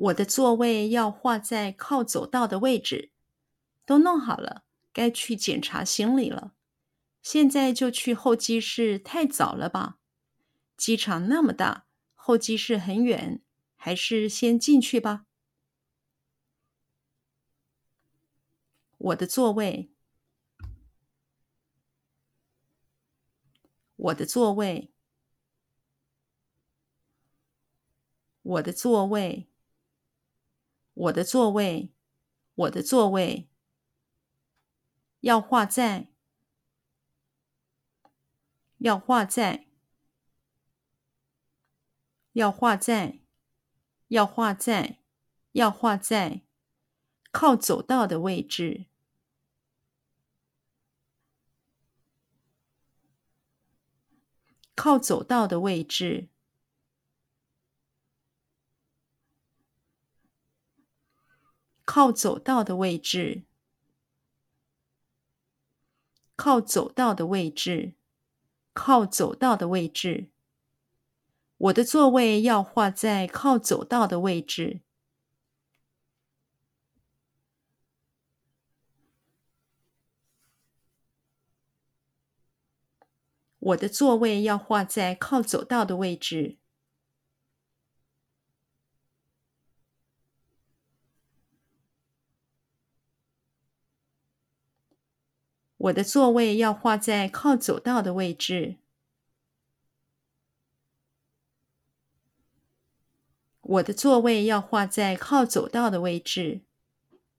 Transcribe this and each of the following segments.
我的座位要画在靠走道的位置，都弄好了，该去检查行李了。现在就去候机室，太早了吧？机场那么大，候机室很远，还是先进去吧。我的座位，我的座位，我的座位。我的座位，我的座位，要画在，要画在，要画在，要画在，要画在靠走道的位置，靠走道的位置。靠走道的位置，靠走道的位置，靠走道的位置。我的座位要画在靠走道的位置。我的座位要画在靠走道的位置。我的座位要画在靠走道的位置。我的座位要画在靠走道的位置。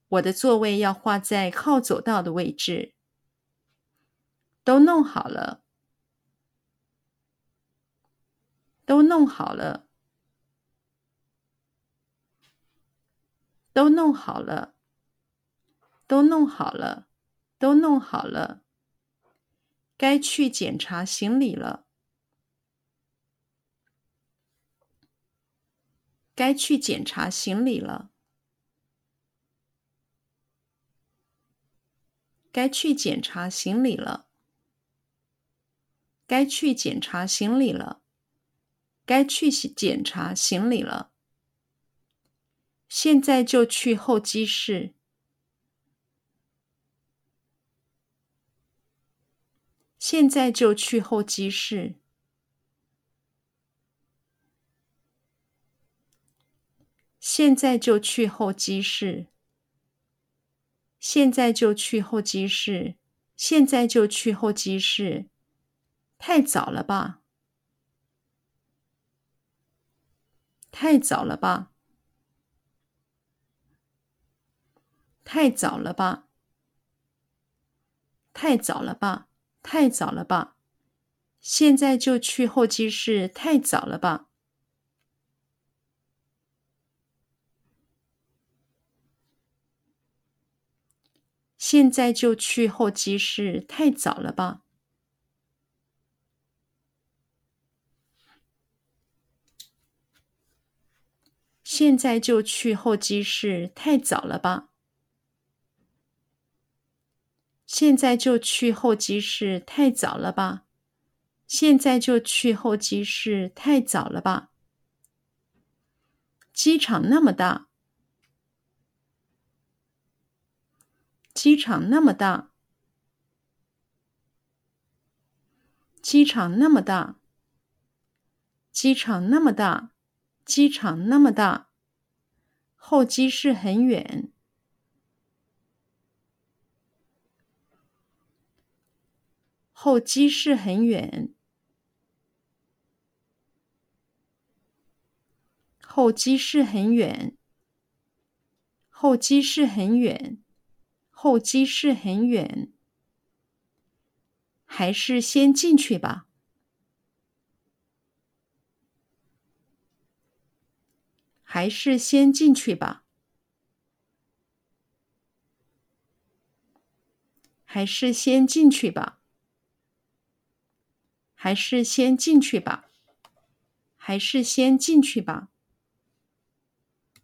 我的座位要画在靠走道的位置。都弄好了。都弄好了。都弄好了。都弄好了。都弄好了，该去检查行李了。该去检查行李了。该去检查行李了。该去检查行李了。该去检查行李了。现在就去候机室。现在就去候机室。现在就去候机室。现在就去候机室。现在就去候机室。太早了吧？太早了吧？太早了吧？太早了吧？太早了吧？现在就去候机室，太早了吧？现在就去候机室，太早了吧？现在就去候机室，太早了吧？现在就去候机室，太早了吧？现在就去候机室，太早了吧？机场那么大，机场那么大，机场那么大，机场那么大，机场那么大，候机室很远。候机室很远，候机室很远，候机室很远，候机室很远，还是先进去吧，还是先进去吧，还是先进去吧。还是先进去吧，还是先进去吧。